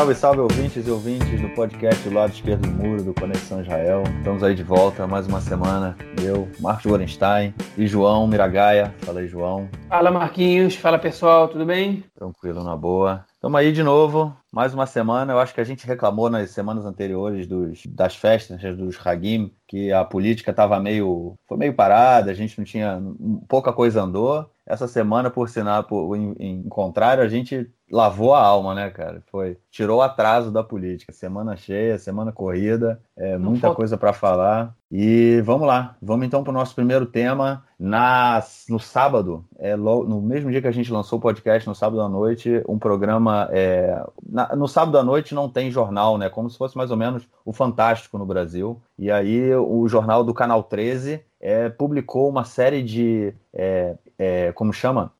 Salve, salve, ouvintes e ouvintes do podcast do lado esquerdo do muro do Conexão Israel. Estamos aí de volta mais uma semana. Eu, Marcos Gorenstein e João Miragaia. Fala aí, João. Fala, Marquinhos. Fala, pessoal. Tudo bem? Tranquilo, na boa. Estamos aí de novo, mais uma semana. Eu acho que a gente reclamou nas semanas anteriores dos, das festas, dos Hagim, que a política estava meio. foi meio parada, a gente não tinha. pouca coisa andou. Essa semana, por sinal, por, em, em contrário, a gente lavou a alma, né, cara? Foi tirou o atraso da política. Semana cheia, semana corrida, é, muita falta. coisa para falar. E vamos lá, vamos então para o nosso primeiro tema. Na, no sábado, é, no mesmo dia que a gente lançou o podcast, no sábado à noite, um programa. É, na, no sábado à noite não tem jornal, né? Como se fosse mais ou menos o Fantástico no Brasil. E aí o jornal do Canal 13 é, publicou uma série de. É, é, como chama?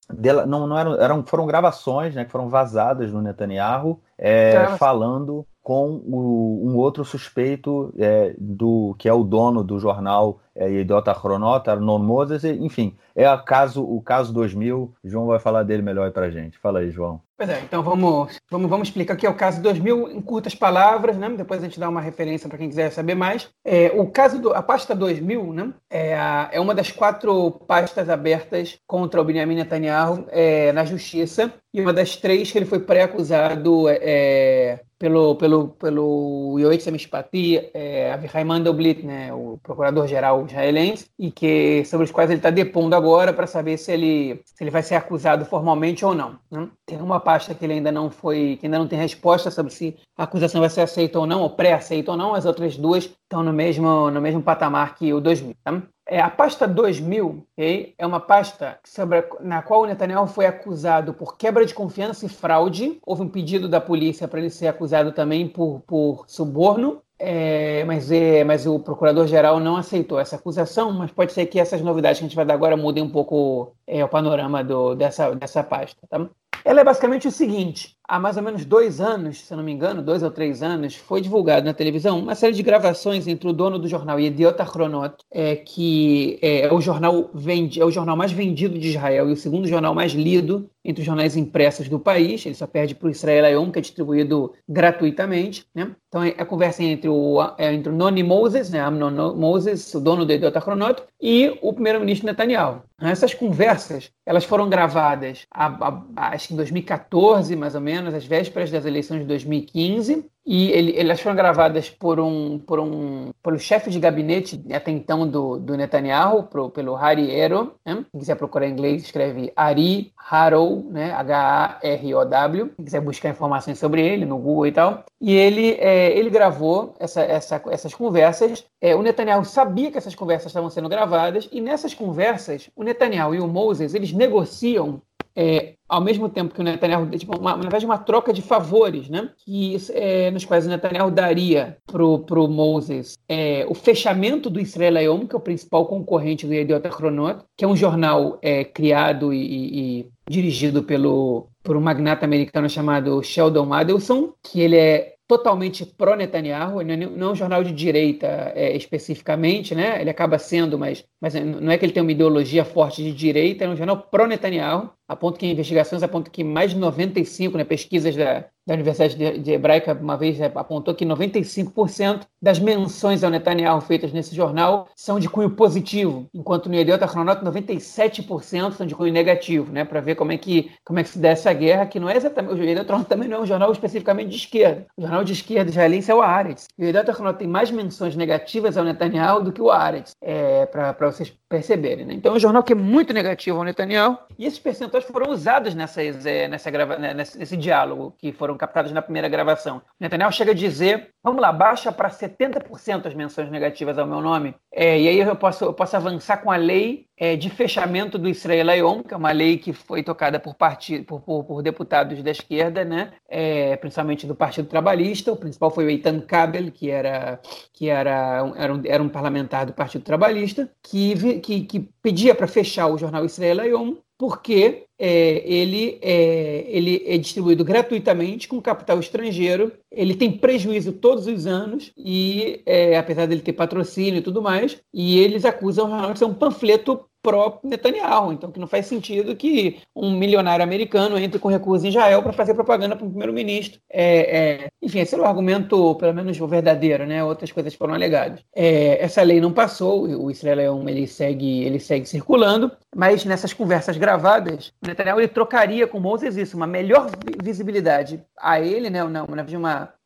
não, não eram, eram, foram gravações né, que foram vazadas no Netanyahu é, falando com o, um outro suspeito é, do que é o dono do jornal é, Idiota Chronota, Arnon Moses, enfim, é a caso, o caso 2000. João vai falar dele melhor para gente. Fala aí, João. Pois é, então vamos, vamos, vamos explicar aqui é o caso 2000 em curtas palavras, né? Depois a gente dá uma referência para quem quiser saber mais. É, o caso do, a pasta 2000, né? É, a, é uma das quatro pastas abertas contra o Benjamin Netanyahu é, na justiça e uma das três que ele foi pré-acusado é, pelo, pelo, pelo Yoetz Amishpati, é, Avihai Mandelblit, né, o procurador-geral israelense, e que, sobre os quais ele está depondo agora para saber se ele, se ele vai ser acusado formalmente ou não. Né? Tem uma pasta que ele ainda não foi, que ainda não tem resposta sobre se a acusação vai ser aceita ou não, ou pré-aceita ou não, as outras duas estão no mesmo, no mesmo patamar que o 2000. Tá? É, a pasta 2000 okay, é uma pasta sobre, na qual o Netanyahu foi acusado por quebra de confiança e fraude. Houve um pedido da polícia para ele ser acusado também por, por suborno. É, mas, é, mas o procurador-geral não aceitou essa acusação, mas pode ser que essas novidades que a gente vai dar agora mudem um pouco é, o panorama do, dessa, dessa pasta. Tá? Ela é basicamente o seguinte: há mais ou menos dois anos, se não me engano, dois ou três anos, foi divulgado na televisão uma série de gravações entre o dono do jornal Yediot Achronot, é, que é, é, o jornal vende, é o jornal mais vendido de Israel e o segundo jornal mais lido entre os jornais impressos do país. Ele só perde para o Israel Ayom, que é distribuído gratuitamente. Né? Então é a conversa entre o, é, entre o Noni Moses, né, Amnon Moses, o dono do Yediot Achronot, e o primeiro-ministro Netanyahu. Essas conversas elas foram gravadas, a, a, que em 2014, mais ou menos às vésperas das eleições de 2015, e ele, elas foram gravadas por um, por um pelo chefe de gabinete até então do, do Netanyahu, pro, pelo Harry Ero. Né? Quem quiser procurar em inglês, escreve Ari Harow, né? H-A-R-O-W. Quem quiser buscar informações sobre ele no Google e tal. E ele, é, ele gravou essa, essa, essas conversas. É, o Netanyahu sabia que essas conversas estavam sendo gravadas, e nessas conversas, o Netanyahu e o Moses eles negociam é, ao mesmo tempo que o Netanyahu, tipo, uma, na verdade, uma troca de favores, né? Que, é, nos quais o Netanyahu daria para o Moses é, o fechamento do Israel Ayom, que é o principal concorrente do Yediot Achronot, que é um jornal é, criado e, e, dirigido pelo, por um magnata americano chamado Sheldon Adelson, que ele é totalmente pró-Netanyahu, não é um jornal de direita é, especificamente, né? Ele acaba sendo, mas, mas não é que ele tem uma ideologia forte de direita, é um jornal pró-Netanyahu, a ponto que investigações apontam que mais de 95, né, pesquisas da, da Universidade de, de Hebraica uma vez apontou que 95% das menções ao Netanyahu feitas nesse jornal são de cunho positivo, enquanto no Yediot Ahronot 97% são de cunho negativo, né, para ver como é que como é que se dá essa guerra, que não é exatamente o Yediot Ahronot também não é um jornal especificamente de esquerda. O jornal de esquerda israelense é o Haaretz. O Yediot Ahronot tem mais menções negativas ao Netanyahu do que o Haaretz, é, para vocês perceberem. Né? Então é um jornal que é muito negativo ao Netanyahu e esses percentuais foram usados nessas, é, nessa né, nesse, nesse diálogo que foram captadas na primeira gravação. Netanyahu chega a dizer: vamos lá, baixa para 70% as menções negativas ao meu nome. É, e aí eu posso, eu posso avançar com a lei é, de fechamento do Israel Ayom, que é uma lei que foi tocada por, partido, por, por, por deputados da esquerda, né? É, principalmente do Partido Trabalhista. O principal foi o Eitan Kabel, que era, que era, era, um, era um parlamentar do Partido Trabalhista, que, que, que pedia para fechar o jornal Israel Ayom porque é, ele, é, ele é distribuído gratuitamente com capital estrangeiro, ele tem prejuízo todos os anos, e é, apesar dele ter patrocínio e tudo mais, e eles acusam o jornal de ser um panfleto pró-Netanyahu. Então, que não faz sentido que um milionário americano entre com recursos em Israel para fazer propaganda para o primeiro-ministro. É, é, enfim, esse era o argumento, pelo menos o verdadeiro, né? Outras coisas foram alegadas. É, essa lei não passou, o Israel ele segue, ele segue circulando, mas nessas conversas gravadas, Netanyahu ele trocaria com Moses isso, uma melhor visibilidade a ele, né? Uma, uma é,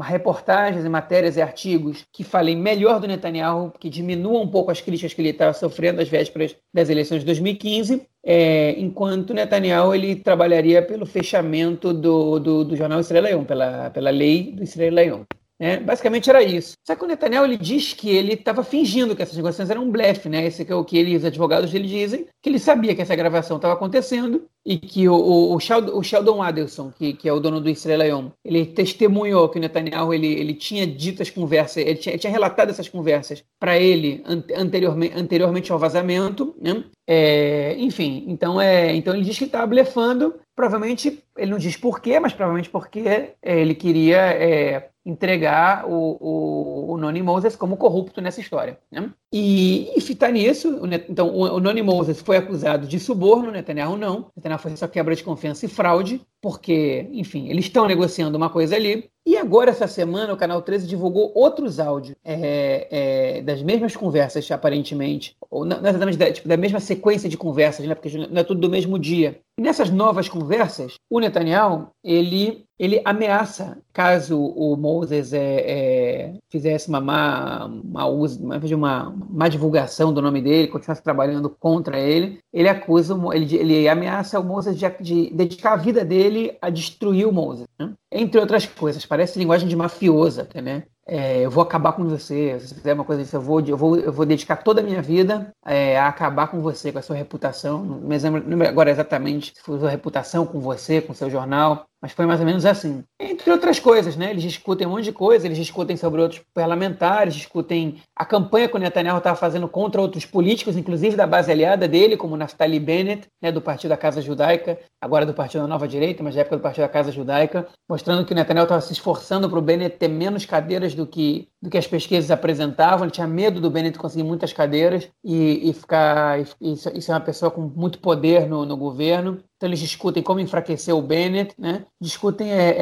reportagens e matérias e artigos que falem melhor do Netanyahu, que diminuam um pouco as críticas que ele estava sofrendo às vésperas das eleições de 2015, é, enquanto Netanyahu ele trabalharia pelo fechamento do, do, do jornal Israel Leão, pela, pela lei do Israel Leão. É, basicamente era isso. Só que o Netanyahu ele diz que ele estava fingindo que essas negociações eram um blefe, né? Esse é o que os advogados dele dizem, que ele sabia que essa gravação estava acontecendo e que o, o, o, Sheldon, o Sheldon Adelson, que, que, é o dono do Israel ele testemunhou que o Netanyahu ele, ele tinha dito as conversas, ele tinha, ele tinha relatado essas conversas para ele anteriormente, anteriormente ao vazamento, né? É, enfim, então, é, então ele diz que estava blefando, provavelmente, ele não diz porquê, mas provavelmente porque é, ele queria é, entregar o, o, o Noni Moses como corrupto nessa história. Né? E, e fitar nisso, o, então o, o Noni Moses foi acusado de suborno, Netanyahu não. Netanyahu foi só quebra de confiança e fraude, porque, enfim, eles estão negociando uma coisa ali. E agora, essa semana, o Canal 13 divulgou outros áudios é, é, das mesmas conversas, aparentemente, ou não exatamente da, tipo, da mesma sequência de conversas, né, porque não é tudo do mesmo dia. E nessas novas conversas, o Netanyahu, ele, ele ameaça, caso o Moses é, é, fizesse uma má, uma, uma, uma má divulgação do nome dele, continuasse trabalhando contra ele, ele acusa, ele, ele ameaça o Moses de, de dedicar a vida dele a destruir o Moses. Né? Entre outras coisas, parece linguagem de mafiosa até, né? É, eu vou acabar com você. Se você fizer uma coisa disso, eu vou, eu vou, eu vou dedicar toda a minha vida é, a acabar com você, com a sua reputação. Não me lembro agora exatamente se foi sua reputação com você, com seu jornal. Mas foi mais ou menos assim. Entre outras coisas, né? Eles discutem um monte de coisa, eles discutem sobre outros parlamentares, discutem a campanha que o Netanyahu estava fazendo contra outros políticos, inclusive da base aliada dele, como Naftali Bennett, né, do Partido da Casa Judaica, agora do Partido da Nova Direita, mas da época do Partido da Casa Judaica, mostrando que o Netanyahu estava se esforçando para o Bennett ter menos cadeiras do que, do que as pesquisas apresentavam. Ele tinha medo do Bennett conseguir muitas cadeiras e, e ficar. E, isso, isso é uma pessoa com muito poder no, no governo. Então eles discutem como enfraquecer o Bennett, né? Discutem, é,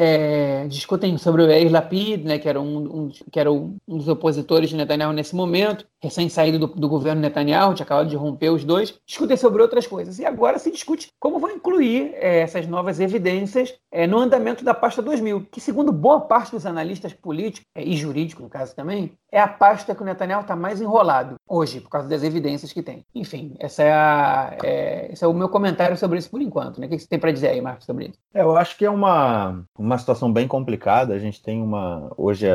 é, discutem sobre o Yair Lapid, né? Que era um, um, que era um dos opositores de Netanyahu nesse momento, recém-saído do, do, governo Netanyahu, tinha acabado de romper os dois. Discutem sobre outras coisas. E agora se discute como vão incluir é, essas novas evidências é, no andamento da pasta 2000, que segundo boa parte dos analistas políticos é, e jurídicos, no caso também, é a pasta que o Netanyahu está mais enrolado hoje, por causa das evidências que tem. Enfim, essa é a, é, esse é o meu comentário sobre isso por enquanto. Né? O que você tem para dizer aí, Marcos, sobre isso? É, eu acho que é uma, uma situação bem complicada. A gente tem uma. Hoje,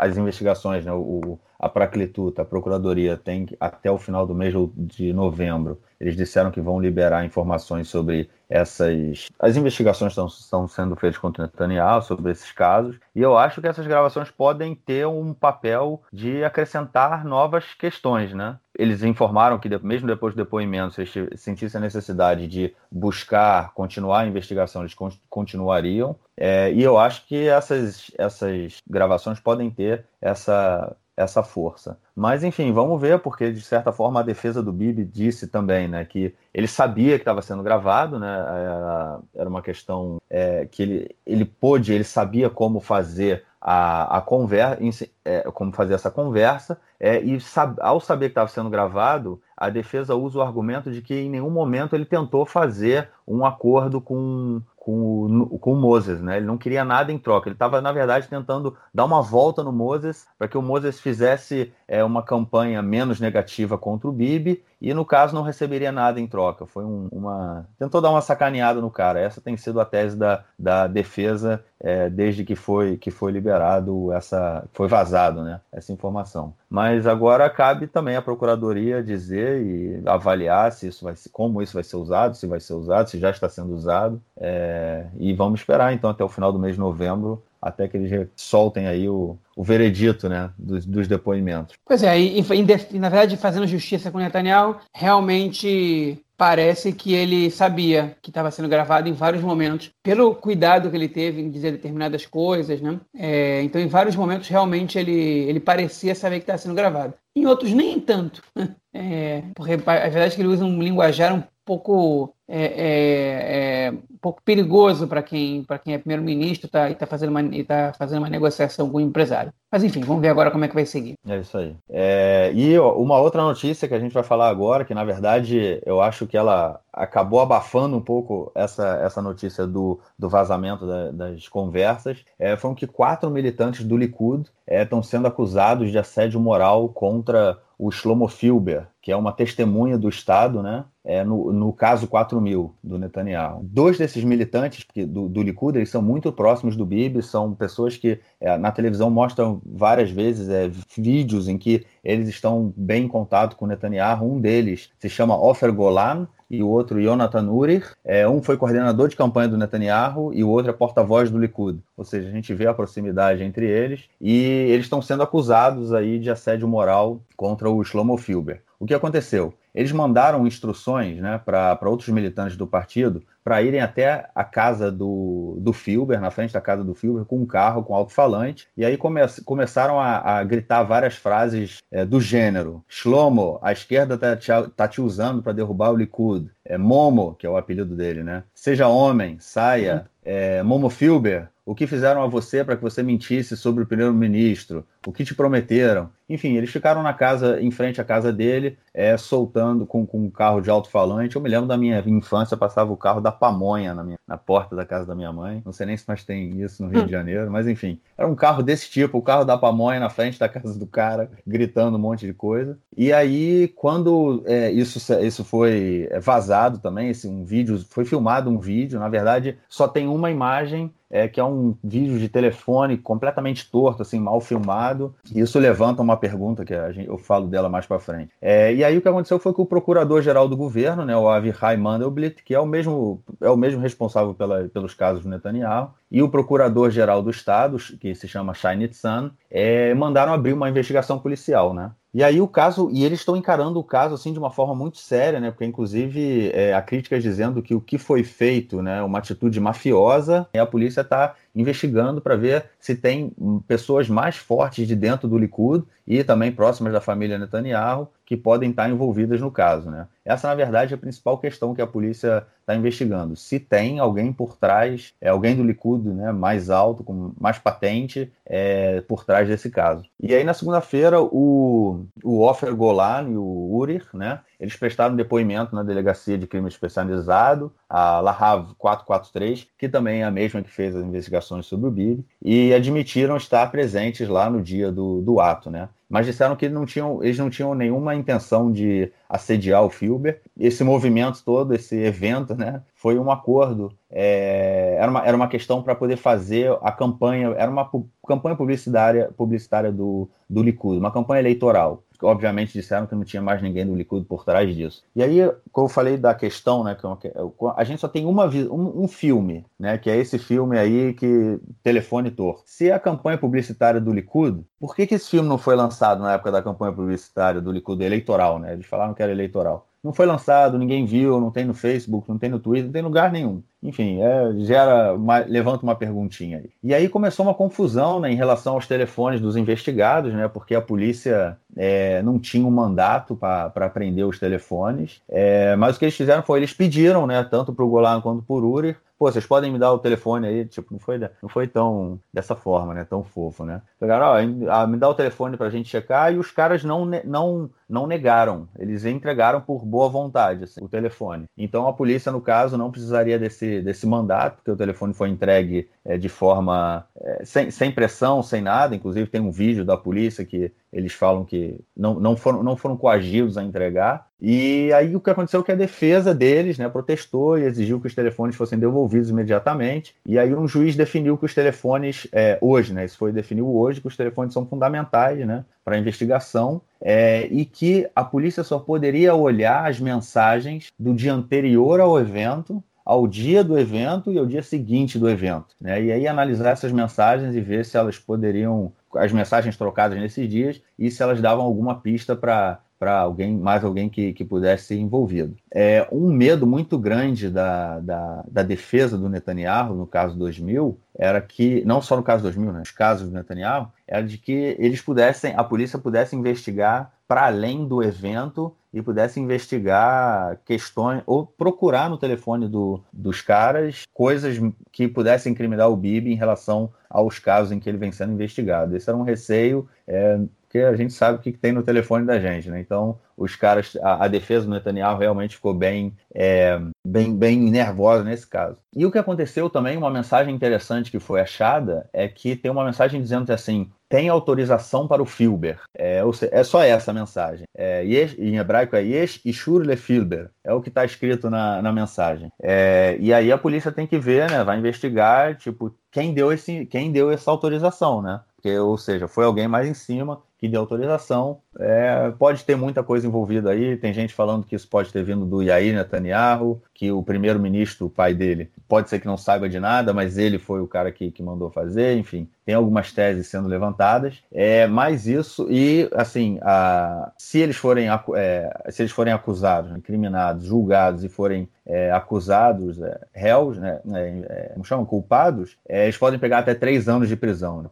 as investigações, né, o, a Praklituta, a Procuradoria, tem até o final do mês de novembro eles disseram que vão liberar informações sobre essas. As investigações estão, estão sendo feitas contra Netanyahu sobre esses casos, e eu acho que essas gravações podem ter um papel de acrescentar novas questões, né? Eles informaram que, mesmo depois do depoimento, se eles sentissem a necessidade de buscar, continuar a investigação, eles continuariam. É, e eu acho que essas, essas gravações podem ter essa essa força. Mas, enfim, vamos ver, porque de certa forma a defesa do Bibi disse também, né, que ele sabia que estava sendo gravado, né, era, era uma questão é, que ele, ele pôde, ele sabia como fazer a, a conversa, é, como fazer essa conversa, é, e sab, ao saber que estava sendo gravado, a defesa usa o argumento de que em nenhum momento ele tentou fazer um acordo com, com o, com o Moses, né? Ele não queria nada em troca. Ele estava, na verdade, tentando dar uma volta no Moses para que o Moses fizesse é, uma campanha menos negativa contra o Bibi e, no caso, não receberia nada em troca. Foi um, uma. Tentou dar uma sacaneada no cara. Essa tem sido a tese da, da defesa é, desde que foi, que foi liberado essa. foi vazado, né? Essa informação. Mas agora cabe também à Procuradoria dizer e avaliar se isso vai como isso vai ser usado, se vai ser usado, se já está sendo usado. É, e vamos esperar então até o final do mês de novembro até que eles soltem aí o, o veredito né, dos, dos depoimentos. Pois é, e, e, na verdade, fazendo justiça com o Netanyahu, realmente parece que ele sabia que estava sendo gravado em vários momentos, pelo cuidado que ele teve em dizer determinadas coisas, né? É, então, em vários momentos, realmente ele, ele parecia saber que estava sendo gravado. Em outros, nem tanto. É, porque a verdade é que ele usa um linguajar um pouco é, é, é um pouco perigoso para quem para quem é primeiro-ministro tá, e está fazendo uma tá fazendo uma negociação com o empresário. Mas enfim, vamos ver agora como é que vai seguir. É isso aí. É, e uma outra notícia que a gente vai falar agora, que na verdade eu acho que ela acabou abafando um pouco essa, essa notícia do, do vazamento da, das conversas, é, foram que quatro militantes do Likud estão é, sendo acusados de assédio moral contra o Shlomo Filber, que é uma testemunha do Estado, né? É, no, no caso 4000 do Netanyahu. Dois desses militantes do, do Likud, eles são muito próximos do Bibi, são pessoas que é, na televisão mostram várias vezes é, vídeos em que eles estão bem em contato com Netanyahu. Um deles se chama Ofer Golan, e o outro Jonathan Urir. É, um foi coordenador de campanha do Netanyahu e o outro é porta-voz do Likud. Ou seja, a gente vê a proximidade entre eles e eles estão sendo acusados aí de assédio moral contra o Shlomo Filber. O que aconteceu? Eles mandaram instruções né, para outros militantes do partido para irem até a casa do, do Filber, na frente da casa do Filber, com um carro, com alto-falante, e aí come, começaram a, a, gritar várias frases é, do gênero. Shlomo, a esquerda está te, tá te usando para derrubar o Likud. É, Momo, que é o apelido dele, né? Seja homem, saia. É, Momo Filber, o que fizeram a você para que você mentisse sobre o primeiro-ministro? O que te prometeram? Enfim, eles ficaram na casa, em frente à casa dele, é, soltando com, com um carro de alto-falante. Eu me lembro da minha infância, passava o carro da pamonha na, minha, na porta da casa da minha mãe. Não sei nem se mais tem isso no Rio hum. de Janeiro, mas enfim. Era um carro desse tipo, o carro da pamonha na frente da casa do cara, gritando um monte de coisa. E aí, quando é, isso, isso foi vazado também, esse, um vídeo, foi filmado um vídeo, na verdade, só tem uma imagem é, que é um vídeo de telefone completamente torto, assim, mal filmado. Isso levanta uma pergunta que gente, eu falo dela mais para frente. É, e aí o que aconteceu foi que o procurador-geral do governo, né, o Avihai Mandelblit, que é o mesmo, é o mesmo responsável pela, pelos casos do Netanyahu, e o procurador-geral do Estado, que se chama Shai Nitzan, é, mandaram abrir uma investigação policial, né? E aí o caso, e eles estão encarando o caso assim de uma forma muito séria, né? Porque inclusive é, a crítica é dizendo que o que foi feito, né, uma atitude mafiosa, e a polícia está investigando para ver se tem pessoas mais fortes de dentro do Likud e também próximas da família Netanyahu que podem estar envolvidas no caso. Né? Essa, na verdade, é a principal questão que a polícia está investigando. Se tem alguém por trás, é alguém do Likud né, mais alto, com mais patente, é, por trás desse caso. E aí, na segunda-feira, o, o Ofer Golan e o Urir, né, eles prestaram depoimento na Delegacia de Crime Especializado, a Lahav 443, que também é a mesma que fez as investigações sobre o Bibi, e admitiram estar presentes lá no dia do, do ato, né? mas disseram que não tinham, eles não tinham nenhuma intenção de assediar o Filber. Esse movimento todo, esse evento, né, foi um acordo. É, era, uma, era uma questão para poder fazer a campanha, era uma pu campanha publicitária, publicitária do, do Likud, uma campanha eleitoral obviamente disseram que não tinha mais ninguém do Likud por trás disso. E aí, como eu falei da questão, né, que é a gente só tem uma um, um filme, né, que é esse filme aí que telefone torto. Se a campanha publicitária do Likud, por que, que esse filme não foi lançado na época da campanha publicitária do Likud eleitoral, né? Eles falaram que era eleitoral não foi lançado, ninguém viu, não tem no Facebook, não tem no Twitter, não tem lugar nenhum. Enfim, é, gera uma, levanta uma perguntinha aí. E aí começou uma confusão né, em relação aos telefones dos investigados, né, porque a polícia é, não tinha um mandato para prender os telefones. É, mas o que eles fizeram foi, eles pediram, né, tanto para o Golan quanto para o Urir, pô, vocês podem me dar o telefone aí, tipo, não foi, não foi tão dessa forma, né, tão fofo, né? Pegaram, ó, me dá o telefone pra gente checar e os caras não, não, não negaram, eles entregaram por boa vontade assim, o telefone. Então a polícia, no caso, não precisaria desse, mandato, porque o telefone foi entregue é, de forma é, sem, sem pressão, sem nada, inclusive tem um vídeo da polícia que eles falam que não, não, foram, não foram coagidos a entregar. E aí o que aconteceu é que a defesa deles né, protestou e exigiu que os telefones fossem devolvidos imediatamente. E aí um juiz definiu que os telefones, é, hoje, né, isso foi definido hoje, que os telefones são fundamentais né, para a investigação é, e que a polícia só poderia olhar as mensagens do dia anterior ao evento ao dia do evento e ao dia seguinte do evento. Né? E aí analisar essas mensagens e ver se elas poderiam, as mensagens trocadas nesses dias, e se elas davam alguma pista para para alguém, mais alguém que, que pudesse ser envolvido. É, um medo muito grande da, da, da, defesa do Netanyahu, no caso 2000, era que, não só no caso 2000, né, nos casos do Netanyahu, era de que eles pudessem, a polícia pudesse investigar para além do evento e pudesse investigar questões ou procurar no telefone do, dos caras coisas que pudessem incriminar o Bibi em relação aos casos em que ele vem sendo investigado. Esse era um receio. É, porque a gente sabe o que tem no telefone da gente, né? Então, os caras, a, a defesa do Netanyahu realmente ficou bem, é, bem, bem nervosa nesse caso. E o que aconteceu também, uma mensagem interessante que foi achada, é que tem uma mensagem dizendo assim: tem autorização para o Filber. É, é só essa a mensagem. É, yesh, em hebraico é Yesh Ishur le Filber. É o que está escrito na, na mensagem. É, e aí a polícia tem que ver, né? Vai investigar, tipo, quem deu, esse, quem deu essa autorização, né? Ou seja, foi alguém mais em cima que deu autorização. É, pode ter muita coisa envolvida aí. Tem gente falando que isso pode ter vindo do Yair Netanyahu, que o primeiro-ministro, o pai dele, pode ser que não saiba de nada, mas ele foi o cara que, que mandou fazer. Enfim, tem algumas teses sendo levantadas. É, mais isso, e assim, a, se, eles forem, é, se eles forem acusados, incriminados, julgados e forem é, acusados, é, réus, né, é, como chamam, culpados, é, eles podem pegar até três anos de prisão. Né?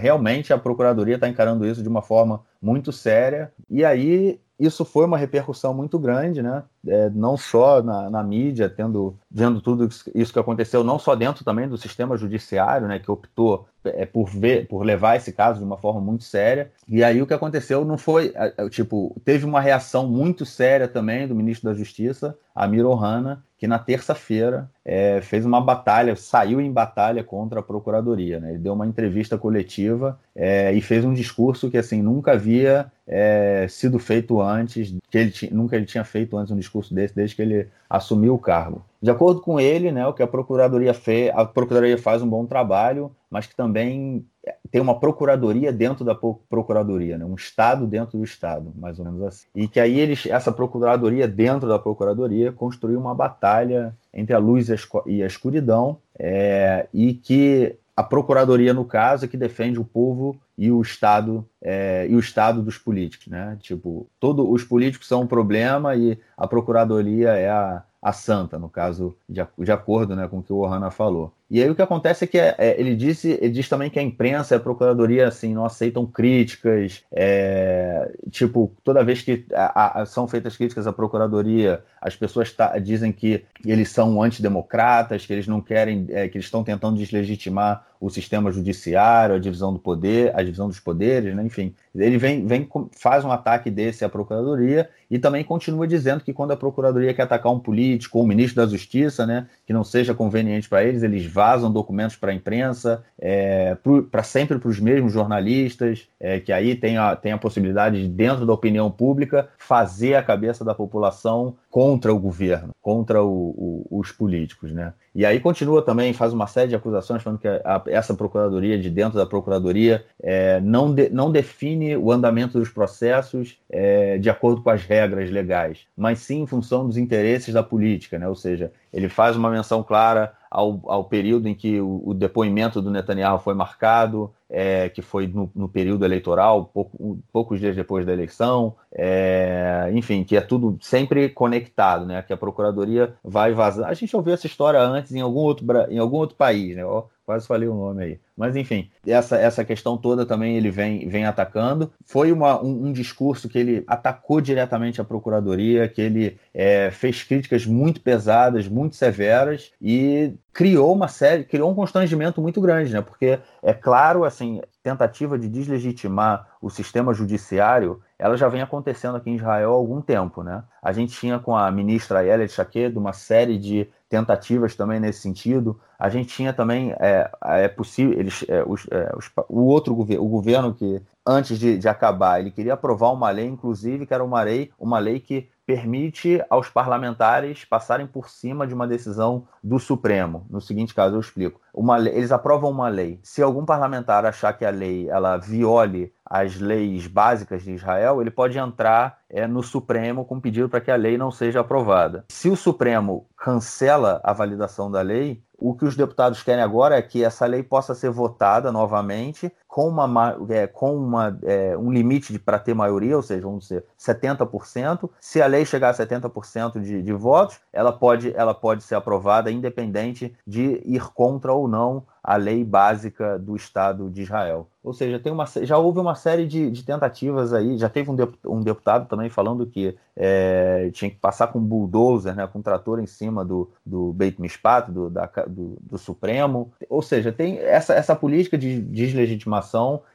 Realmente a Procuradoria está encarando isso de uma forma muito séria. E aí isso foi uma repercussão muito grande, né? É, não só na, na, mídia, tendo vendo tudo isso que aconteceu, não só dentro também do sistema judiciário, né? Que optou é, por ver, por levar esse caso de uma forma muito séria. E aí o que aconteceu não foi, tipo, teve uma reação muito séria também do ministro da Justiça, Amir Ohana, que na terça-feira é, fez uma batalha, saiu em batalha contra a Procuradoria. Né? Ele deu uma entrevista coletiva é, e fez um discurso que assim nunca havia é, sido feito antes, que ele nunca ele tinha feito antes um discurso desse desde que ele assumiu o cargo. De acordo com ele, né, o que a Procuradoria fez, a Procuradoria faz um bom trabalho, mas que também tem uma procuradoria dentro da procuradoria, né? um Estado dentro do Estado, mais ou menos assim. E que aí eles, essa procuradoria dentro da procuradoria construiu uma batalha entre a luz e a escuridão, é, e que a procuradoria, no caso, é que defende o povo e o Estado é, e o Estado dos políticos, né? Tipo, todos os políticos são um problema e a procuradoria é a, a santa, no caso, de, de acordo né, com o que o Ohana falou. E aí o que acontece é que é, é, ele, disse, ele diz também que a imprensa e a procuradoria assim, não aceitam críticas. É, tipo, toda vez que a, a, são feitas críticas à procuradoria, as pessoas tá, dizem que eles são antidemocratas, que eles não querem, é, que eles estão tentando deslegitimar o sistema judiciário, a divisão do poder, a divisão dos poderes, né? enfim. Ele vem, vem, faz um ataque desse à procuradoria e também continua dizendo que quando a procuradoria quer atacar um político ou um ministro da justiça, né, que não seja conveniente para eles, eles vazam documentos para a imprensa, é, para sempre para os mesmos jornalistas, é, que aí tem a, tem a possibilidade de, dentro da opinião pública, fazer a cabeça da população contra o governo, contra o, o, os políticos, né? E aí continua também, faz uma série de acusações falando que a, essa procuradoria, de dentro da procuradoria, é, não, de, não define o andamento dos processos é, de acordo com as regras legais, mas sim em função dos interesses da política, né? Ou seja, ele faz uma menção clara ao, ao período em que o, o depoimento do Netanyahu foi marcado, é, que foi no, no, período eleitoral, pouco, poucos dias depois da eleição, é, enfim, que é tudo sempre conectado, né? Que a procuradoria vai vazar. A gente ouviu essa história antes em algum outro, em algum outro país, né? quase falei o nome aí. Mas enfim, essa, essa questão toda também ele vem, vem atacando. Foi uma, um, um discurso que ele atacou diretamente a Procuradoria, que ele é, fez críticas muito pesadas, muito severas e criou uma série, criou um constrangimento muito grande, né? Porque é claro, assim, tentativa de deslegitimar o sistema judiciário, ela já vem acontecendo aqui em Israel há algum tempo, né? A gente tinha com a ministra Ayelet Shaked uma série de tentativas também nesse sentido. A gente tinha também é, é possível eles é, os, é, os, o outro governo, o governo que antes de, de, acabar ele queria aprovar uma lei, inclusive que era uma lei uma lei que permite aos parlamentares passarem por cima de uma decisão do Supremo. No seguinte caso, eu explico. Uma, eles aprovam uma lei. Se algum parlamentar achar que a lei ela viole as leis básicas de Israel, ele pode entrar é, no Supremo com pedido para que a lei não seja aprovada. Se o Supremo cancela a validação da lei, o que os deputados querem agora é que essa lei possa ser votada novamente com, uma, é, com uma, é, um limite para ter maioria, ou seja, vamos dizer 70%. Se a lei chegar a 70% de, de votos, ela pode, ela pode ser aprovada independente de ir contra ou não a lei básica do Estado de Israel. Ou seja, tem uma, já houve uma série de, de tentativas aí, já teve um deputado também falando que é, tinha que passar com bulldozer, né, com um trator em cima do, do Beit Mishpat, do, da, do, do Supremo. Ou seja, tem essa, essa política de deslegitimação,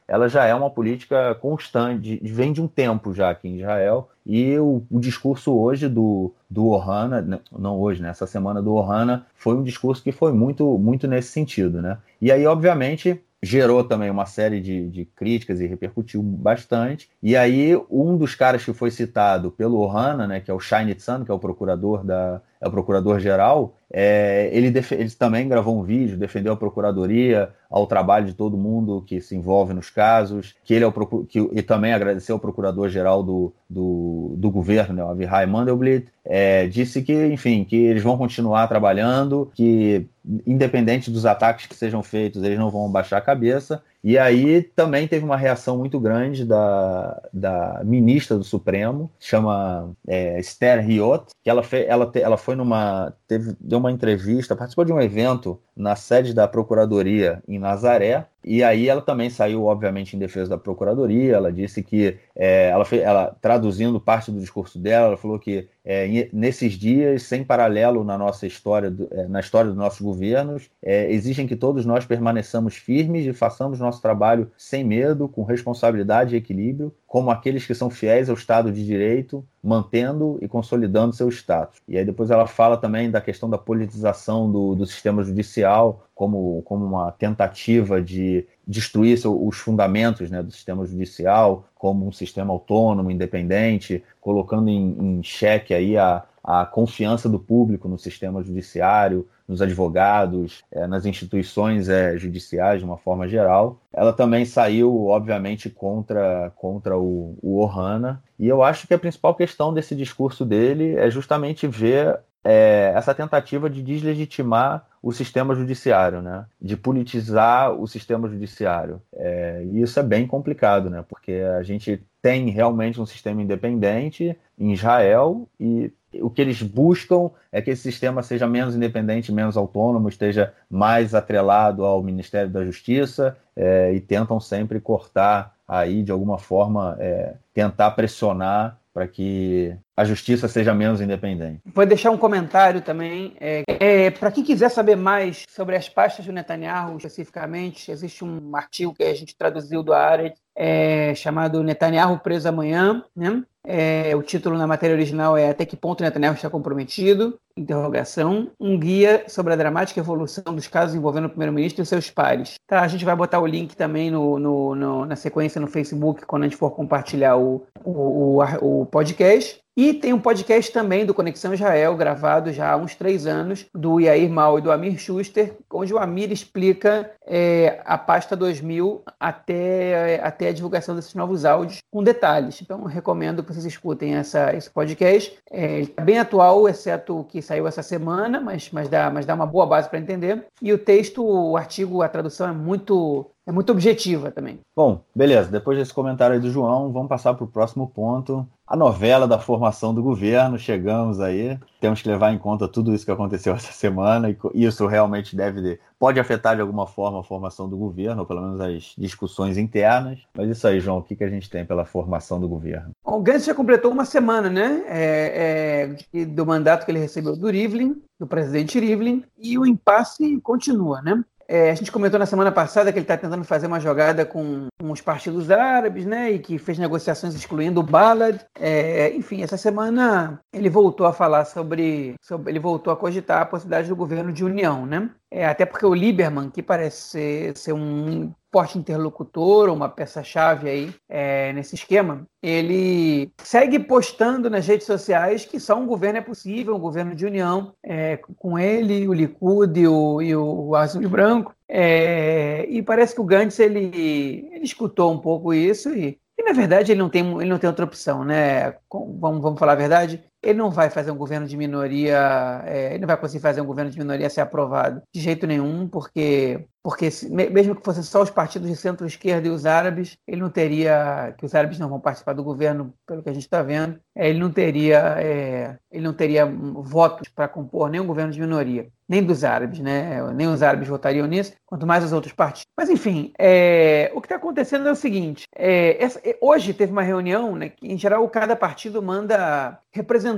ela já é uma política constante, vem de um tempo já aqui em Israel, e o, o, discurso hoje do, do Ohana, não hoje, né, essa semana do Ohana, foi um discurso que foi muito, muito nesse sentido. Né? E aí, obviamente, gerou também uma série de, de, críticas e repercutiu bastante. E aí, um dos caras que foi citado pelo Ohana, né, que é o Shine Tsan, que é o procurador da é o procurador-geral, é, ele, ele, também gravou um vídeo, defendeu a procuradoria, ao trabalho de todo mundo que se envolve nos casos, que ele é o que, e também agradeceu ao procurador-geral do, do, do, governo, né, o Avihai Mandelblit, é, disse que, enfim, que eles vão continuar trabalhando, que independente dos ataques que sejam feitos, eles não vão baixar a cabeça, e aí também teve uma reação muito grande da, da ministra do Supremo, chama é, Esther Riot, que ela, fe, ela, te, ela foi numa. Teve, deu uma entrevista, participou de um evento na sede da Procuradoria em Nazaré, e aí ela também saiu, obviamente, em defesa da Procuradoria. Ela disse que, é, ela, fez, ela traduzindo parte do discurso dela, ela falou que é, nesses dias, sem paralelo na nossa história, do, é, na história dos nossos governos, é, exigem que todos nós permaneçamos firmes e façamos nosso trabalho sem medo, com responsabilidade e equilíbrio, como aqueles que são fiéis ao Estado de Direito, mantendo e consolidando seu status. E aí depois ela fala também da questão da politização do, do sistema judicial como, como uma tentativa de destruir seu, os fundamentos né, do sistema judicial, como um sistema autônomo, independente, colocando em, em xeque aí a, a confiança do público no sistema judiciário, nos advogados, é, nas instituições é, judiciais de uma forma geral. Ela também saiu, obviamente, contra, contra o, o Ohana. E eu acho que a principal questão desse discurso dele é justamente ver é, essa tentativa de deslegitimar o sistema judiciário, né? de politizar o sistema judiciário. É, e isso é bem complicado, né? porque a gente tem realmente um sistema independente em Israel e o que eles buscam é que esse sistema seja menos independente, menos autônomo, esteja mais atrelado ao Ministério da Justiça é, e tentam sempre cortar aí de alguma forma é, tentar pressionar para que a justiça seja menos independente. Vou deixar um comentário também. É, é, para quem quiser saber mais sobre as pastas do Netanyahu especificamente, existe um artigo que a gente traduziu do Aret, é, chamado Netanyahu preso amanhã, né? É, o título na matéria original é Até que ponto Netanyahu está comprometido? Interrogação. Um guia sobre a dramática evolução dos casos envolvendo o primeiro-ministro e seus pares. Tá, a gente vai botar o link também no, no, no, na sequência no Facebook quando a gente for compartilhar o, o, o, o podcast. E tem um podcast também do Conexão Israel, gravado já há uns três anos, do Yair Mal e do Amir Schuster, onde o Amir explica é, a pasta 2000 até, até a divulgação desses novos áudios com detalhes. Então, recomendo que vocês escutem essa, esse podcast. É, ele está bem atual, exceto o que saiu essa semana, mas, mas, dá, mas dá uma boa base para entender. E o texto, o artigo, a tradução é muito é muito objetiva também. Bom, beleza. Depois desse comentário aí do João, vamos passar para o próximo ponto. A novela da formação do governo. Chegamos aí. Temos que levar em conta tudo isso que aconteceu essa semana. E isso realmente deve pode afetar de alguma forma a formação do governo, ou pelo menos as discussões internas. Mas isso aí, João, o que, que a gente tem pela formação do governo? O Gantz já completou uma semana, né? É, é, do mandato que ele recebeu do Rivlin, do presidente Rivlin, e o impasse continua, né? É, a gente comentou na semana passada que ele está tentando fazer uma jogada com, os partidos árabes, né? E que fez negociações excluindo o Balad. É, enfim, essa semana ele voltou a falar sobre, sobre, Ele voltou a cogitar a possibilidade do governo de união, né? É, até porque o Lieberman, que parece ser, ser um forte interlocutor, uma peça-chave aí é, nesse esquema, ele segue postando nas redes sociais que só um governo é possível, um governo de união, é, com ele, o Likud e o, e o Azul Branco. É, e parece que o Gantz ele, ele escutou um pouco isso e, e, na verdade ele não tem, ele não tem outra opção, né? Vamos, vamos falar a verdade ele não vai fazer um governo de minoria, é, ele não vai conseguir fazer um governo de minoria ser aprovado de jeito nenhum, porque, porque mesmo que fossem só os partidos de centro-esquerda e os árabes, ele não teria, que os árabes não vão participar do governo, pelo que a gente está vendo, é, ele não teria, é, ele não teria votos para compor nenhum governo de minoria, nem dos árabes, né? Nem os árabes votariam nisso, quanto mais os outros partidos. Mas enfim, é, o que está acontecendo é o seguinte: é, essa, hoje teve uma reunião, né? Que, em geral cada partido manda representantes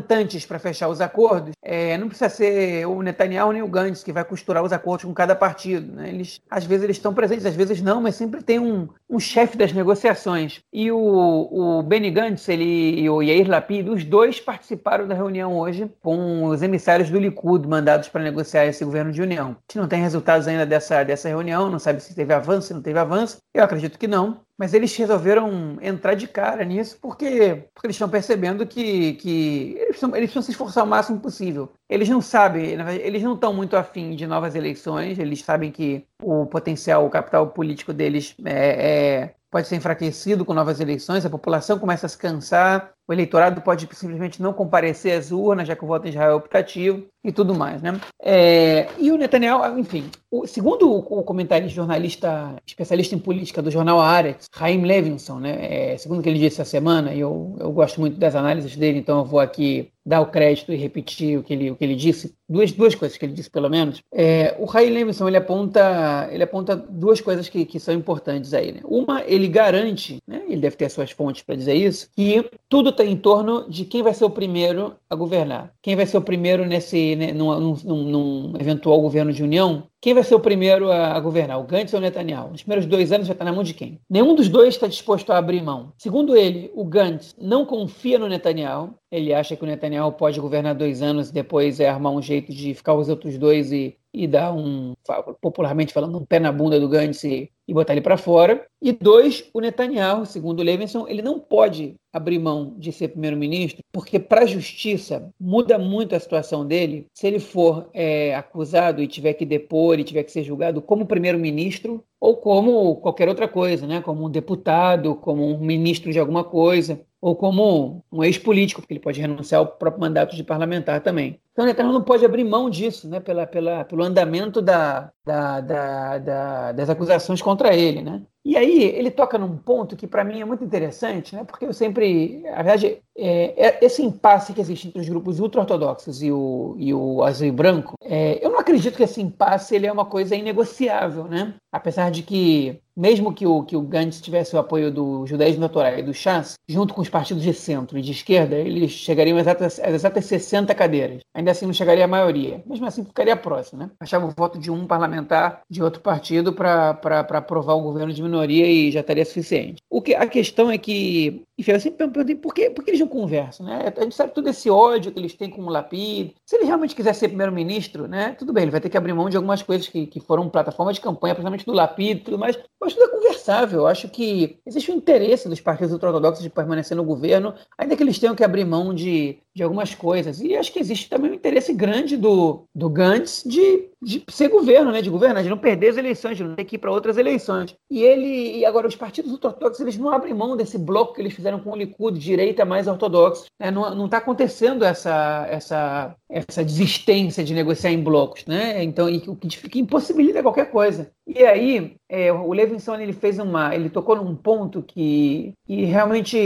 para fechar os acordos. É, não precisa ser o Netanyahu nem o Gantz que vai costurar os acordos com cada partido. Né? Eles, às vezes eles estão presentes, às vezes não, mas sempre tem um, um chefe das negociações. E o, o Benny Gantz ele, e o Yair Lapid, os dois participaram da reunião hoje com os emissários do Likud mandados para negociar esse governo de união. A gente não tem resultados ainda dessa, dessa reunião, não sabe se teve avanço, se não teve avanço. Eu acredito que não. Mas eles resolveram entrar de cara nisso porque, porque eles estão percebendo que, que eles, precisam, eles precisam se esforçar o máximo possível. Eles não sabem, eles não estão muito afim de novas eleições, eles sabem que o potencial, o capital político deles é, é pode ser enfraquecido com novas eleições, a população começa a se cansar, o eleitorado pode simplesmente não comparecer às urnas, já que o voto em Israel é optativo e tudo mais. Né? É, e o Netanyahu, enfim, o, segundo o, o comentarista, jornalista, especialista em política do jornal Haaretz, Chaim Levinson, né, é, segundo o que ele disse essa semana, e eu, eu gosto muito das análises dele, então eu vou aqui dar o crédito e repetir o que ele, o que ele disse, duas, duas coisas que ele disse pelo menos. É, o Chaim Levinson ele aponta, ele aponta duas coisas que, que são importantes aí. Né? Uma, ele garante, né, ele deve ter as suas fontes para dizer isso, que tudo está em torno de quem vai ser o primeiro a governar. Quem vai ser o primeiro nesse, né, num, num, num eventual governo de união? Quem vai ser o primeiro a, governar, o Gantz ou o Netanyahu? Nos primeiros dois anos vai estar na mão de quem? Nenhum dos dois está disposto a abrir mão. Segundo ele, o Gantz não confia no Netanyahu. Ele acha que o Netanyahu pode governar dois anos e depois é armar um jeito de ficar os outros dois e e dar um, popularmente falando, um pé na bunda do Gantz e botar ele para fora. E dois, o Netanyahu, segundo o Levinson, ele não pode abrir mão de ser primeiro-ministro, porque para a justiça muda muito a situação dele se ele for é, acusado e tiver que depor e tiver que ser julgado como primeiro-ministro ou como qualquer outra coisa, né? como um deputado, como um ministro de alguma coisa ou como um ex-político, porque ele pode renunciar ao próprio mandato de parlamentar também. Então, o Netanyahu não pode abrir mão disso, né, pela, pela, pelo andamento da, da, da, da, das acusações contra ele. Né? E aí ele toca num ponto que para mim é muito interessante, né? porque eu sempre, na verdade, é, é, esse impasse que existe entre os grupos ultra-ortodoxos e o, e o azul e branco, é, eu não acredito que esse impasse ele é uma coisa inegociável, né? apesar de que mesmo que o, que o Gantz tivesse o apoio do judaísmo natural e do Chas, junto com os partidos de centro e de esquerda, eles chegariam às exatas, exatas 60 cadeiras. Ainda assim não chegaria a maioria. Mesmo assim ficaria próximo, né? Achava o voto de um parlamentar de outro partido para aprovar um governo de minoria e já estaria suficiente. O que, a questão é que, enfim, eu sempre perguntei por que, por que eles não conversam, né? A gente sabe todo esse ódio que eles têm com o Lapid. Se ele realmente quiser ser primeiro-ministro, né? Tudo bem, ele vai ter que abrir mão de algumas coisas que, que foram plataforma de campanha, principalmente do Lapid e tudo mais, mas tudo é conversável. Eu acho que existe um interesse dos partidos ultra-ortodoxos de permanecer no governo, ainda que eles tenham que abrir mão de, de algumas coisas. E acho que existe também um interesse grande do, do Gantz de, de ser governo, né? de governar, de não perder as eleições, de não ter que ir para outras eleições. E ele, e agora, os partidos ultra-ortodoxos, eles não abrem mão desse bloco que eles fizeram com o Likud, direita mais ortodoxa. Né? Não está acontecendo essa, essa, essa desistência de negociar em blocos, né? Então, o que impossibilita qualquer coisa. E aí, é, o Levinson ele fez uma, ele tocou num ponto que, que realmente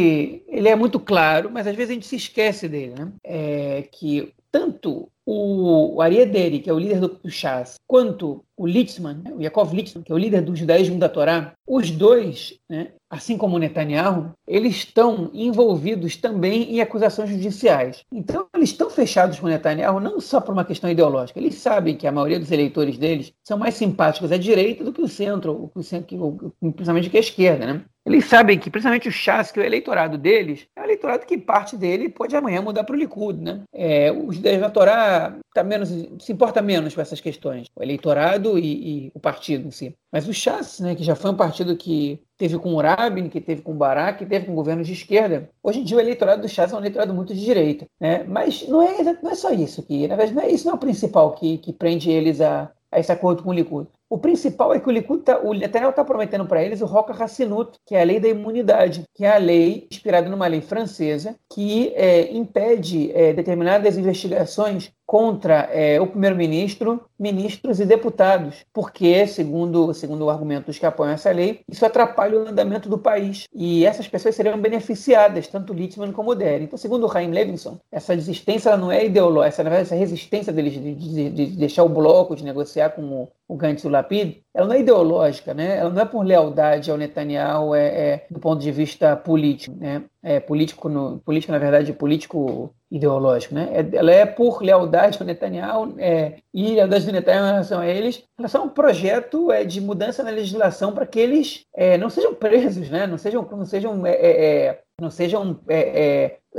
ele é muito claro, mas às vezes a gente se esquece dele, né? É, que tanto o Ariederi, que é o líder do, Chas, quanto o Litzman, né, o Yaakov Litzman, que é o líder do judaísmo da Torá, os dois, né, assim como o Netanyahu, eles estão envolvidos também em acusações judiciais. Então, eles estão fechados com o Netanyahu não só por uma questão ideológica. Eles sabem que a maioria dos eleitores deles são mais simpáticos à direita do que o centro, o centro principalmente que a esquerda. Né? Eles sabem que, principalmente o Chas, que o eleitorado deles, é um eleitorado que parte dele pode amanhã mudar para o Likud, né? É, o judaísmo da Torá tá menos, se importa menos com essas questões, o eleitorado e, e o partido em si. Mas o Chas, né, que já foi um partido que teve com o Rabin, que teve com o Barak, que teve com governos de esquerda, hoje em dia o eleitorado do Chas é um eleitorado muito de direita. Né? Mas não é, não é só isso que, na verdade, não é, isso não é o principal que, que prende eles a, a esse acordo com o Likud. O principal é que o Likud tá, o Netanyahu está prometendo para eles o Roca Hassinut, que é a lei da imunidade, que é a lei inspirada numa lei francesa que é, impede é, determinadas investigações contra é, o primeiro-ministro, ministros e deputados, porque, segundo, segundo o argumento dos que apoiam essa lei, isso atrapalha o andamento do país. E essas pessoas seriam beneficiadas, tanto Littman como Deri. Então, segundo o Chaim Levinson, essa desistência não é ideológica, essa, essa resistência deles de, de, de, deixar o bloco, de negociar com o, o Gantz e o Lapid, ela não é ideológica, né? ela não é por lealdade ao Netanyahu é, é do ponto de vista político. Né? É, político, no, político, na verdade, político ideológico, né? É, ela é por lealdade ao Netanyahu é, e lealdade do Netanyahu em relação a eles, em relação a um projeto é, de mudança na legislação para que eles é, não sejam presos, né? Não sejam, não sejam, é, é, não sejam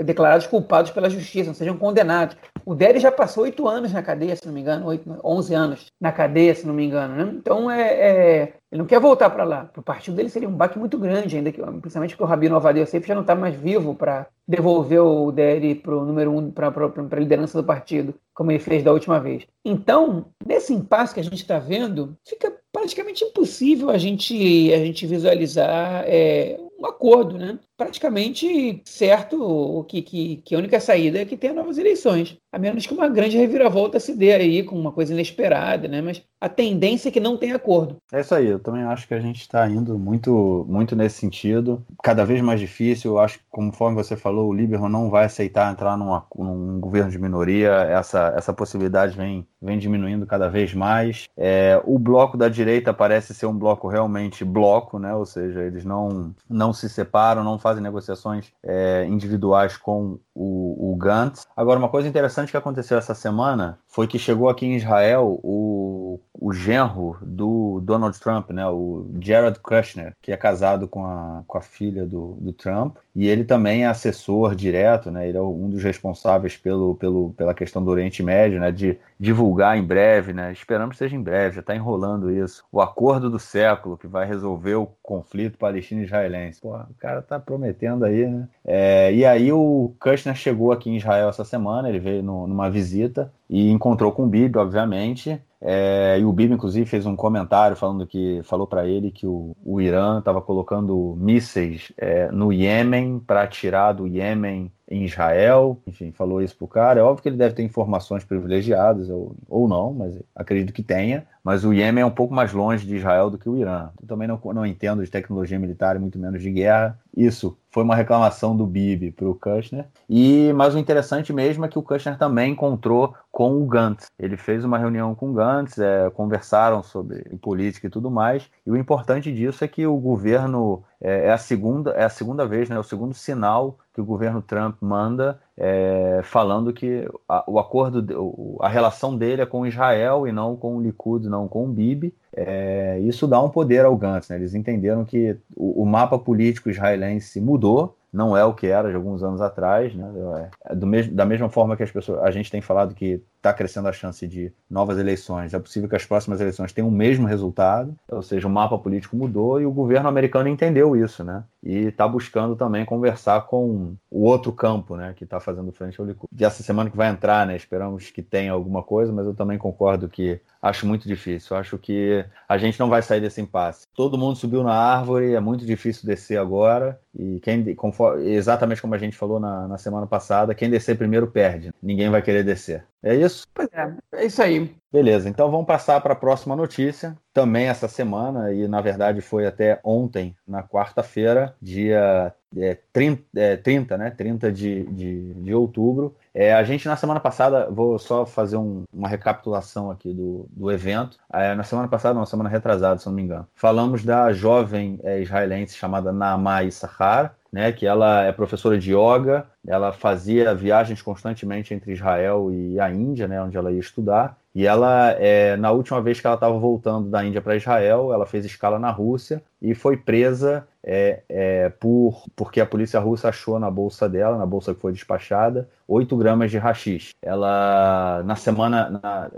declarados culpados pela justiça, não sejam condenados. O Derry já passou oito anos na cadeia, se não me engano, oito, onze anos na cadeia, se não me engano. Né? Então, é, é, ele não quer voltar para lá. Para o partido dele seria um baque muito grande, ainda que, principalmente porque o Rabino Avadia Seif já não está mais vivo para devolver o Derry para o número um, para a liderança do partido, como ele fez da última vez. Então, nesse impasse que a gente está vendo, fica praticamente impossível a gente, a gente visualizar é, um acordo, né? Praticamente certo que, que, que, a única saída é que tenha novas eleições, a menos que uma grande reviravolta se dê aí com uma coisa inesperada, né? Mas a tendência é que não tenha acordo. É isso aí, eu também acho que a gente está indo muito, muito nesse sentido, cada vez mais difícil. Eu acho que, conforme você falou, o Liberman não vai aceitar entrar numa, num governo de minoria, essa, essa possibilidade vem, vem diminuindo cada vez mais. É, o bloco da direita parece ser um bloco realmente bloco, né? Ou seja, eles não, não se separam, não fazem fazem negociações é, individuais com o, o Gantz. Agora, uma coisa interessante que aconteceu essa semana foi que chegou aqui em Israel o, o genro do Donald Trump, né, o Jared Kushner, que é casado com a, com a filha do, do Trump, e ele também é assessor direto, né, ele é um dos responsáveis pelo, pelo, pela questão do Oriente Médio, né, de divulgar em breve, né, esperamos que seja em breve, já está enrolando isso, o acordo do século que vai resolver o conflito palestino-israelense. O cara tá prometendo aí, né? É, e aí o Kushner chegou aqui em Israel essa semana, ele veio no, numa visita e encontrou com o Bibi, obviamente, é, e o Bibi, inclusive, fez um comentário falando que falou para ele que o, o Irã estava colocando mísseis é, no Iêmen para tirar do Iêmen em Israel. Enfim, falou isso pro cara. É óbvio que ele deve ter informações privilegiadas ou, ou não, mas acredito que tenha. Mas o Iêmen é um pouco mais longe de Israel do que o Irã. Eu também não, não entendo de tecnologia militar e muito menos de guerra. Isso foi uma reclamação do Bibi para o Kushner. E mas o interessante mesmo é que o Kushner também encontrou com o Gantz. Ele fez uma reunião com o Gantz, é, conversaram sobre política e tudo mais. E o importante disso é que o governo é, é a segunda é a segunda vez, né, o segundo sinal que o governo Trump manda é, falando que a, o acordo, a relação dele é com Israel e não com o Likud, não com o Bibi. É, isso dá um poder ao Gantz. Né? Eles entenderam que o, o mapa político israelense mudou não é o que era de alguns anos atrás, né? É, do mesmo, da mesma forma que as pessoas, a gente tem falado que está crescendo a chance de novas eleições, é possível que as próximas eleições tenham o mesmo resultado, ou seja, o mapa político mudou e o governo americano entendeu isso, né? E está buscando também conversar com o outro campo, né? Que está fazendo frente ao Likud. E essa semana que vai entrar, né? Esperamos que tenha alguma coisa, mas eu também concordo que acho muito difícil. Acho que a gente não vai sair desse impasse. Todo mundo subiu na árvore, é muito difícil descer agora. E quem, conforme, exatamente como a gente falou na, na semana passada, quem descer primeiro perde. Ninguém vai querer descer. É isso? Pois é, é isso aí. Beleza, então vamos passar para a próxima notícia. Também essa semana, e na verdade foi até ontem, na quarta-feira, dia é, 30, é, 30, né? 30 de, de, de outubro. É, a gente, na semana passada, vou só fazer um, uma recapitulação aqui do, do evento. É, na semana passada, na semana retrasada, se não me engano, falamos da jovem é, israelense chamada Naamá Issachar, né, que ela é professora de yoga, ela fazia viagens constantemente entre Israel e a Índia, né, onde ela ia estudar. E ela, é, na última vez que ela estava voltando da Índia para Israel, ela fez escala na Rússia e foi presa é, é, por, porque a polícia russa achou na bolsa dela, na bolsa que foi despachada, 8 gramas de rachis. Ela, na semana, na,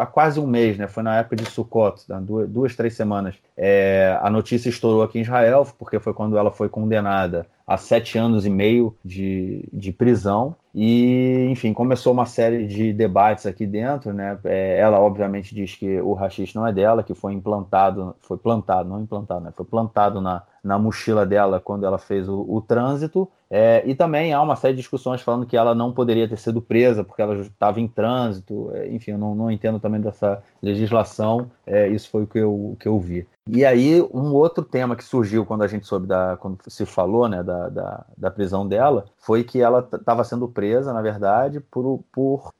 há quase um mês, né, foi na época de Sukkot, duas, duas três semanas, é, a notícia estourou aqui em Israel, porque foi quando ela foi condenada a sete anos e meio de, de prisão. E, enfim, começou uma série de debates aqui dentro, né? É, ela, obviamente, diz que o rachixe não é dela, que foi implantado, foi plantado, não implantado, né? Foi plantado na, na mochila dela quando ela fez o, o trânsito. É, e também há uma série de discussões falando que ela não poderia ter sido presa porque ela estava em trânsito. É, enfim, eu não, não, entendo também dessa legislação. É, isso foi o que eu, que eu vi. E aí, um outro tema que surgiu quando a gente soube da. quando se falou né, da, da, da prisão dela, foi que ela estava sendo presa, na verdade, por,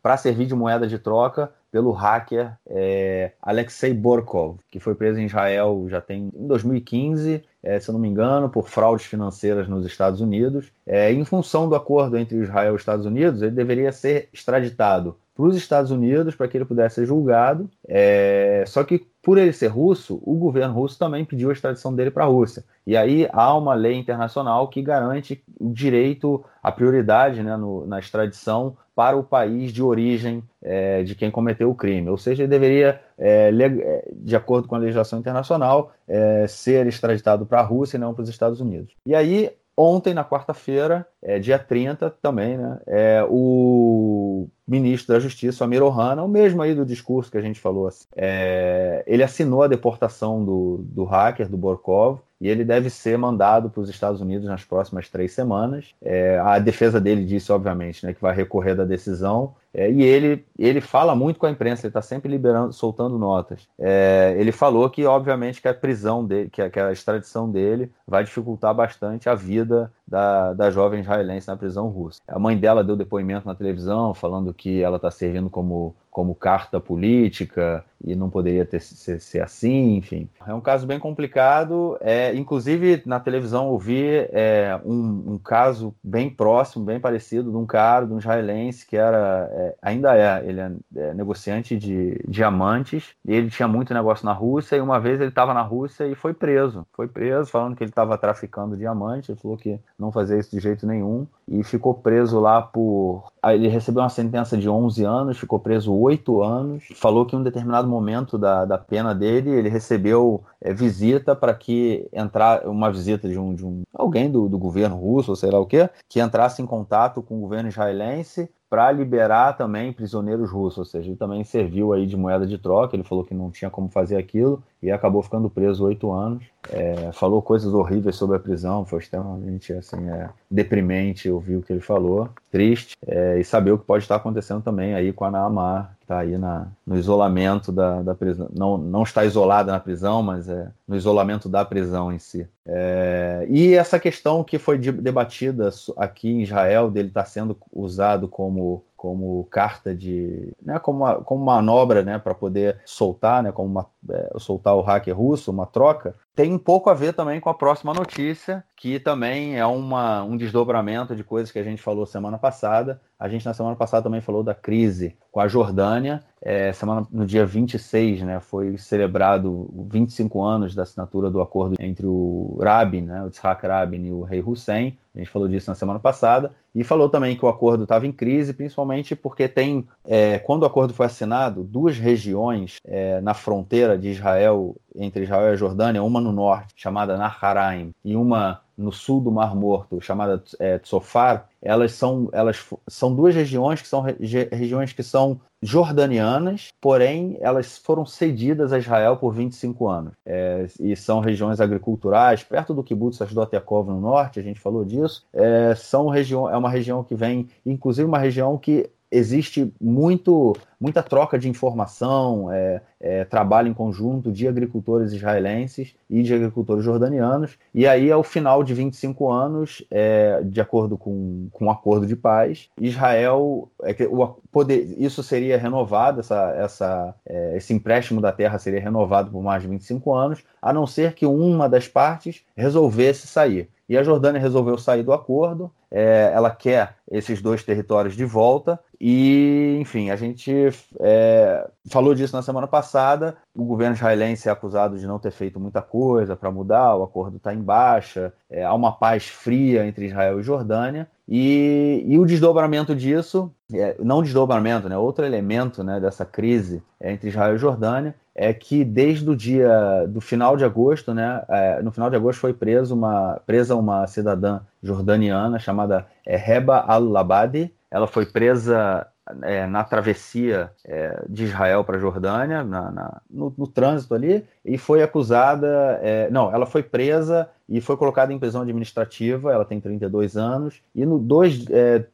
para servir de moeda de troca pelo hacker é, Alexei Borkov, que foi preso em Israel já tem em 2015, é, se eu não me engano, por fraudes financeiras nos Estados Unidos. É, em função do acordo entre Israel e os Estados Unidos, ele deveria ser extraditado para os Estados Unidos para que ele pudesse ser julgado. É... Só que, por ele ser russo, o governo russo também pediu a extradição dele para a Rússia. E aí há uma lei internacional que garante o direito, a prioridade né, no, na extradição para o país de origem é, de quem cometeu o crime. Ou seja, ele deveria, é, é de acordo com a legislação internacional, é, ser extraditado para a Rússia e não para os Estados Unidos. E aí Ontem, na quarta-feira, é, dia 30 também, né, é, o ministro da Justiça, Amir Ohana, o mesmo aí do discurso que a gente falou, assim, é, ele assinou a deportação do, do hacker, do Borkov, e ele deve ser mandado para os Estados Unidos nas próximas três semanas. É, a defesa dele disse, obviamente, né, que vai recorrer da decisão. É, e ele, ele fala muito com a imprensa, ele está sempre liberando, soltando notas. É, ele falou que, obviamente, que a prisão dele, que a, que a, extradição dele vai dificultar bastante a vida da, da jovem israelense na prisão russa. A mãe dela deu depoimento na televisão falando que ela está servindo como como carta política e não poderia ter, ser, ser, assim, enfim. É um caso bem complicado. É, inclusive, na televisão eu vi é, um, um, caso bem próximo, bem parecido, de um cara, de um israelense, que era, é, ainda é, ele é, é, negociante de diamantes, e ele tinha muito negócio na Rússia, e uma vez ele estava na Rússia e foi preso. Foi preso, falando que ele estava traficando diamantes, ele falou que não fazia isso de jeito nenhum, e ficou preso lá por... Ele recebeu uma sentença de 11 anos, ficou preso oito anos. Falou que em um determinado momento da, da pena dele, ele recebeu é, visita para que entrar uma visita de um, de um alguém do, do governo russo, ou sei lá o que, que entrasse em contato com o governo israelense para liberar também prisioneiros russos, ou seja, ele também serviu aí de moeda de troca. Ele falou que não tinha como fazer aquilo e acabou ficando preso oito anos. É, falou coisas horríveis sobre a prisão, foi extremamente assim, é, deprimente ouvir o que ele falou, triste, é, e saber o que pode estar acontecendo também aí com a Naamar, está aí na, no isolamento da, da prisão. Não, não está isolada na prisão, mas é no isolamento da prisão em si. É, e essa questão que foi debatida aqui em Israel, dele estar tá sendo usado como como carta de, né, como, uma, como manobra, né, para poder soltar, né, como uma, é, soltar o hacker russo, uma troca, tem um pouco a ver também com a próxima notícia, que também é uma, um desdobramento de coisas que a gente falou semana passada. A gente na semana passada também falou da crise com a Jordânia. É, semana, no dia 26, né, foi celebrado 25 anos da assinatura do acordo entre o Rabin, né, o Tzhak Rabin e o rei Hussein. A gente falou disso na semana passada. E falou também que o acordo estava em crise, principalmente porque tem, é, quando o acordo foi assinado, duas regiões é, na fronteira de Israel, entre Israel e a Jordânia, uma no norte, chamada Naharaim, e uma no sul do Mar Morto, chamada é, Tzofar, elas são, elas são duas regiões que são regiões que são jordanianas, porém elas foram cedidas a Israel por 25 anos. É, e são regiões agriculturais, perto do kibbutz Ashdod Yaakov no norte, a gente falou disso. É, são região, é uma região que vem, inclusive uma região que existe muito, muita troca de informação, é, é, trabalho em conjunto de agricultores israelenses e de agricultores jordanianos. E aí, ao final de 25 anos, é, de acordo com, com um acordo de paz, Israel, é o poder, isso seria renovado, essa, essa, é, esse empréstimo da terra seria renovado por mais de 25 anos, a não ser que uma das partes resolvesse sair. E a Jordânia resolveu sair do acordo. É, ela quer esses dois territórios de volta e, enfim, a gente é, falou disso na semana passada. O governo israelense é acusado de não ter feito muita coisa para mudar, o acordo está em baixa, é, há uma paz fria entre Israel e Jordânia. E, e o desdobramento disso, é, não desdobramento, né, outro elemento né, dessa crise entre Israel e Jordânia, é que desde o dia do final de agosto, né, é, no final de agosto foi preso uma, presa uma cidadã jordaniana chamada é, Reba al-Labadi. Ela foi presa é, na travessia é, de Israel para a Jordânia, na, na, no, no, trânsito ali, e foi acusada. É, não, ela foi presa e foi colocada em prisão administrativa. Ela tem 32 anos, e no dois,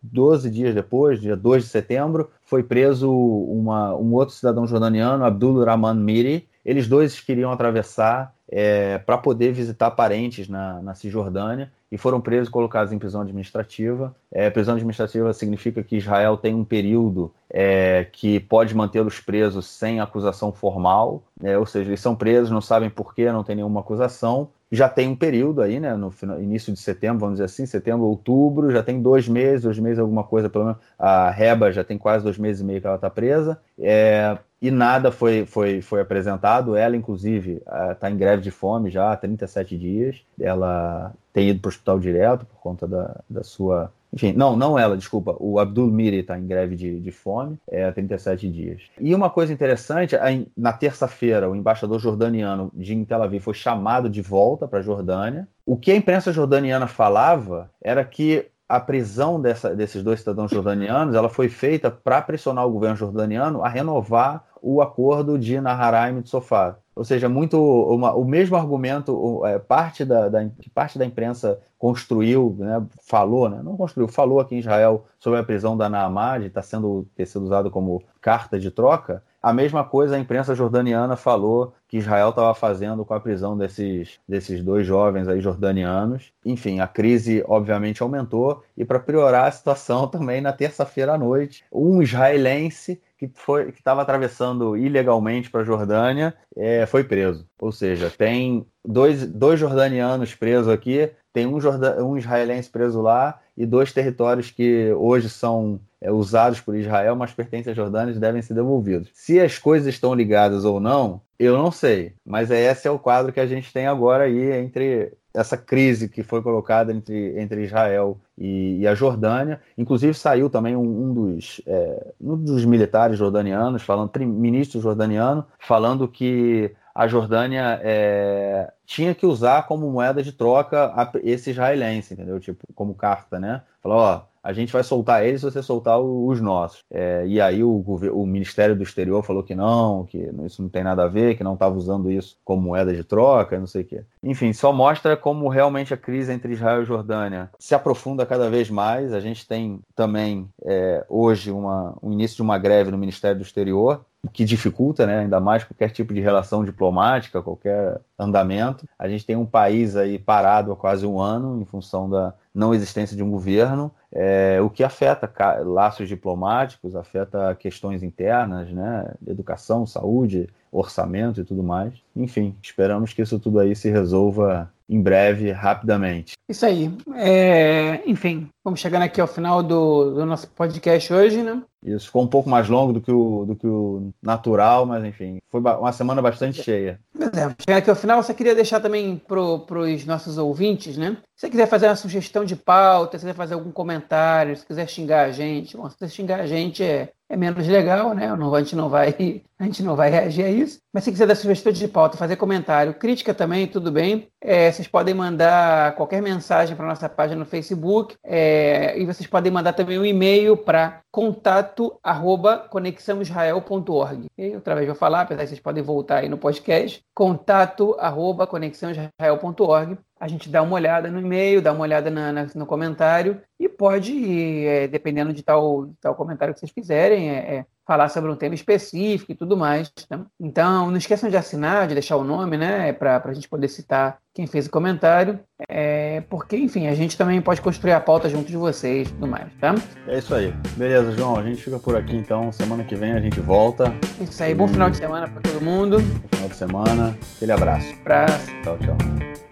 12 é, dias depois, dia 2 de setembro, foi preso uma, um outro cidadão jordaniano, Abdul Rahman Miri. Eles dois queriam atravessar é, para poder visitar parentes na, na Cisjordânia e foram presos e colocados em prisão administrativa. É, prisão administrativa significa que Israel tem um período é, que pode mantê-los presos sem acusação formal, né? ou seja, eles são presos, não sabem por quê, não tem nenhuma acusação. Já tem um período aí, né, no final, início de setembro, vamos dizer assim, setembro, outubro, já tem dois meses, dois meses alguma coisa, pelo menos a Reba já tem quase dois meses e meio que ela está presa. É, e nada foi, foi, foi apresentado. Ela, inclusive, está em greve de fome já há 37 dias. Ela tem ido para o hospital direto por conta da, da sua. Enfim, não, não ela, desculpa. O Abdul Miri está em greve de, de fome é, há 37 dias. E uma coisa interessante, na terça-feira, o embaixador jordaniano de Tel Aviv foi chamado de volta para a Jordânia. O que a imprensa jordaniana falava era que a prisão dessa, desses dois cidadãos jordanianos ela foi feita para pressionar o governo jordaniano a renovar o acordo de Naharaim de Sofá. Ou seja, muito uma, o mesmo argumento, é, parte, da, da, parte da imprensa construiu, né, falou, né, não construiu, falou aqui em Israel sobre a prisão da Naamad, está sendo, ter sido usado como carta de troca. A mesma coisa a imprensa jordaniana falou que Israel estava fazendo com a prisão desses, desses dois jovens aí jordanianos. Enfim, a crise obviamente aumentou e para piorar a situação também na terça-feira à noite, um israelense que foi que estava atravessando ilegalmente para a Jordânia é, foi preso. Ou seja, tem dois, dois jordanianos presos aqui, tem um, jordan, um israelense preso lá e dois territórios que hoje são é, usados por Israel, mas pertencem à Jordânia e devem ser devolvidos. Se as coisas estão ligadas ou não, eu não sei. Mas esse é o quadro que a gente tem agora aí entre essa crise que foi colocada entre, entre Israel e, e a Jordânia. Inclusive saiu também um, um dos, é, um dos militares jordanianos, falando, ministro jordaniano, falando que a Jordânia é, tinha que usar como moeda de troca esse israelense, entendeu? Tipo, como carta, né? Falou, ó, a gente vai soltar eles se você soltar os nossos. É, e aí o, o, Ministério do Exterior falou que não, que isso não tem nada a ver, que não estava usando isso como moeda de troca, não sei o quê. Enfim, só mostra como realmente a crise entre Israel e Jordânia se aprofunda cada vez mais. A gente tem também é, hoje uma, o início de uma greve no Ministério do Exterior, o que dificulta né, ainda mais qualquer tipo de relação diplomática, qualquer andamento. A gente tem um país aí parado há quase um ano em função da não existência de um governo, é, o que afeta laços diplomáticos, afeta questões internas, né, educação, saúde, orçamento e tudo mais. Enfim, esperamos que isso tudo aí se resolva em breve, rapidamente. Isso aí. É, enfim, vamos chegando aqui ao final do, do nosso podcast hoje, né? Isso ficou um pouco mais longo do que o, do que o natural, mas enfim, foi uma semana bastante cheia. É, chegando aqui ao final, só queria deixar também para os nossos ouvintes, né? Se você quiser fazer uma sugestão de pauta, se quiser fazer algum comentário, se quiser xingar a gente, bom, se você xingar a gente é, é menos legal, né? Não, a, gente não vai, a gente não vai reagir a isso. Mas se quiser dar sugestão de pauta, fazer comentário, crítica também, tudo bem. É, vocês podem mandar qualquer mensagem para nossa página no Facebook é, e vocês podem mandar também um e-mail para contato arroba conexãoisrael.org. E outra vez vou falar, apesar que vocês podem voltar aí no podcast, contato arroba conexãoisrael.org a gente dá uma olhada no e-mail, dá uma olhada na, na, no comentário e pode, é, dependendo de tal, tal comentário que vocês quiserem, é, é, falar sobre um tema específico e tudo mais. Tá? Então, não esqueçam de assinar, de deixar o nome, né, para a gente poder citar quem fez o comentário, é, porque, enfim, a gente também pode construir a pauta junto de vocês e tudo mais, tá? É isso aí. Beleza, João, a gente fica por aqui então. Semana que vem a gente volta. Isso aí, bom final de semana para todo mundo. Bom final de semana. Aquele abraço. Abraço. Tchau, tchau.